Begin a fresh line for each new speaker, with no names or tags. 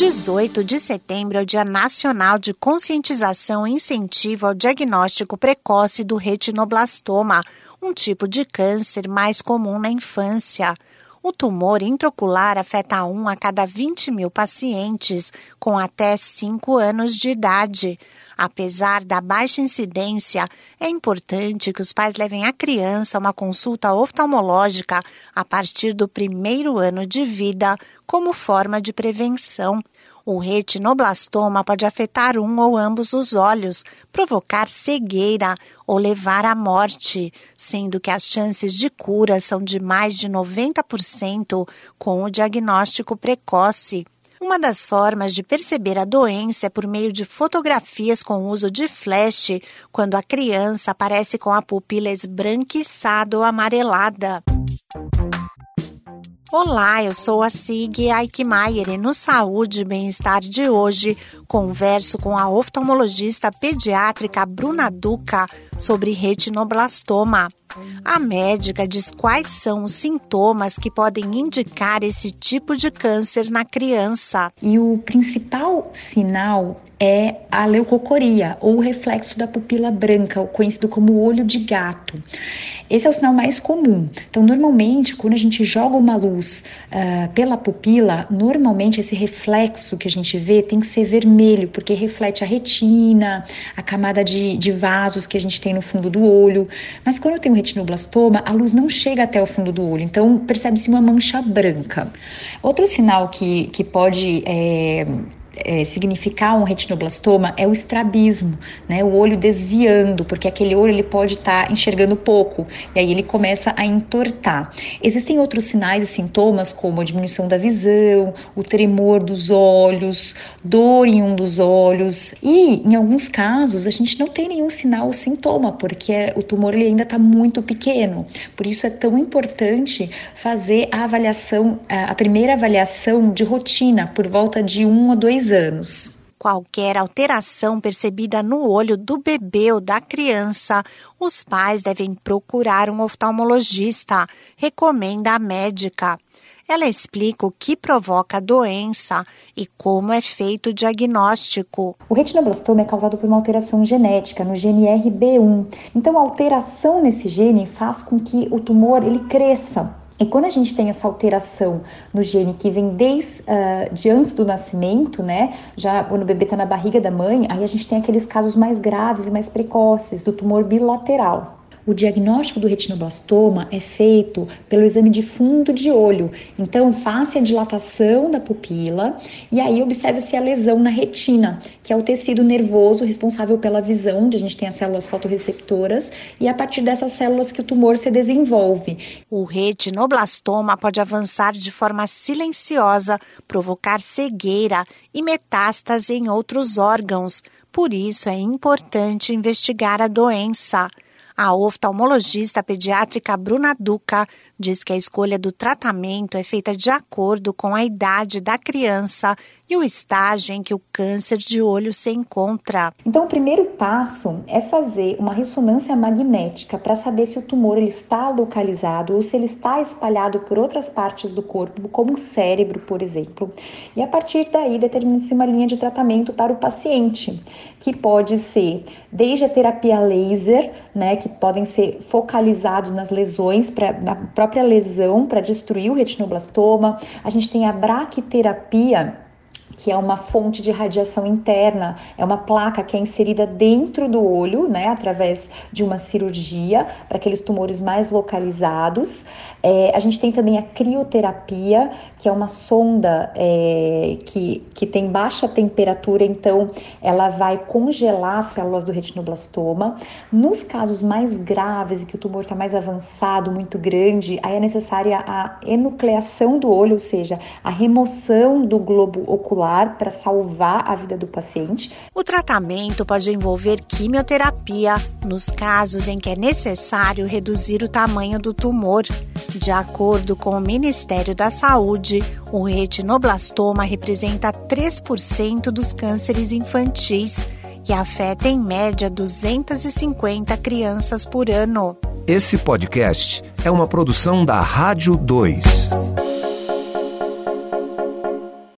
18 de setembro é o Dia Nacional de Conscientização e Incentivo ao Diagnóstico Precoce do Retinoblastoma, um tipo de câncer mais comum na infância. O tumor intraocular afeta um a cada 20 mil pacientes com até 5 anos de idade. Apesar da baixa incidência, é importante que os pais levem a criança a uma consulta oftalmológica a partir do primeiro ano de vida, como forma de prevenção. O retinoblastoma pode afetar um ou ambos os olhos, provocar cegueira ou levar à morte, sendo que as chances de cura são de mais de 90% com o diagnóstico precoce. Uma das formas de perceber a doença é por meio de fotografias com uso de flash, quando a criança aparece com a pupila esbranquiçada ou amarelada. Olá, eu sou a Sig Aikmaier e no Saúde e Bem-Estar de hoje converso com a oftalmologista pediátrica Bruna Duca sobre retinoblastoma. A médica diz quais são os sintomas que podem indicar esse tipo de câncer na criança.
E o principal sinal é a leucocoria, ou o reflexo da pupila branca, conhecido como olho de gato. Esse é o sinal mais comum. Então, normalmente, quando a gente joga uma luz uh, pela pupila, normalmente esse reflexo que a gente vê tem que ser vermelho, porque reflete a retina, a camada de, de vasos que a gente tem no fundo do olho. Mas quando eu tenho retinoblastoma, a luz não chega até o fundo do olho, então percebe-se uma mancha branca. Outro sinal que, que pode é, é, significar um retinoblastoma é o estrabismo, né? O olho desviando, porque aquele olho ele pode estar tá enxergando pouco e aí ele começa a entortar. Existem outros sinais e sintomas como a diminuição da visão, o tremor dos olhos, dor em um dos olhos e em alguns casos a gente não tem nenhum sinal ou sintoma porque o tumor ele ainda está muito pequeno. Por isso é tão importante fazer a avaliação, a primeira avaliação de rotina por volta de um a dois anos.
Qualquer alteração percebida no olho do bebê ou da criança, os pais devem procurar um oftalmologista, recomenda a médica. Ela explica o que provoca a doença e como é feito o diagnóstico.
O retinoblastoma é causado por uma alteração genética no gene RB1. Então, a alteração nesse gene faz com que o tumor ele cresça e quando a gente tem essa alteração no gene que vem desde uh, de antes do nascimento, né, já quando o bebê está na barriga da mãe, aí a gente tem aqueles casos mais graves e mais precoces do tumor bilateral. O diagnóstico do retinoblastoma é feito pelo exame de fundo de olho. Então, faça a dilatação da pupila e aí observe-se a lesão na retina, que é o tecido nervoso responsável pela visão, onde a gente tem as células fotorreceptoras, e é a partir dessas células que o tumor se desenvolve.
O retinoblastoma pode avançar de forma silenciosa, provocar cegueira e metástase em outros órgãos. Por isso é importante investigar a doença. A oftalmologista pediátrica Bruna Duca diz que a escolha do tratamento é feita de acordo com a idade da criança e o estágio em que o câncer de olho se encontra.
Então, o primeiro passo é fazer uma ressonância magnética para saber se o tumor ele está localizado ou se ele está espalhado por outras partes do corpo, como o cérebro, por exemplo. E a partir daí determina-se uma linha de tratamento para o paciente, que pode ser desde a terapia laser, né, que podem ser focalizados nas lesões, pra, na própria lesão para destruir o retinoblastoma. A gente tem a braquiterapia que é uma fonte de radiação interna, é uma placa que é inserida dentro do olho, né, através de uma cirurgia para aqueles tumores mais localizados. É, a gente tem também a crioterapia, que é uma sonda é, que, que tem baixa temperatura, então ela vai congelar as células do retinoblastoma. Nos casos mais graves, e que o tumor está mais avançado, muito grande, aí é necessária a enucleação do olho, ou seja, a remoção do globo ocular para salvar a vida do paciente.
O tratamento pode envolver quimioterapia nos casos em que é necessário reduzir o tamanho do tumor. De acordo com o Ministério da Saúde, o retinoblastoma representa 3% dos cânceres infantis que afeta em média 250 crianças por ano.
Esse podcast é uma produção da Rádio 2.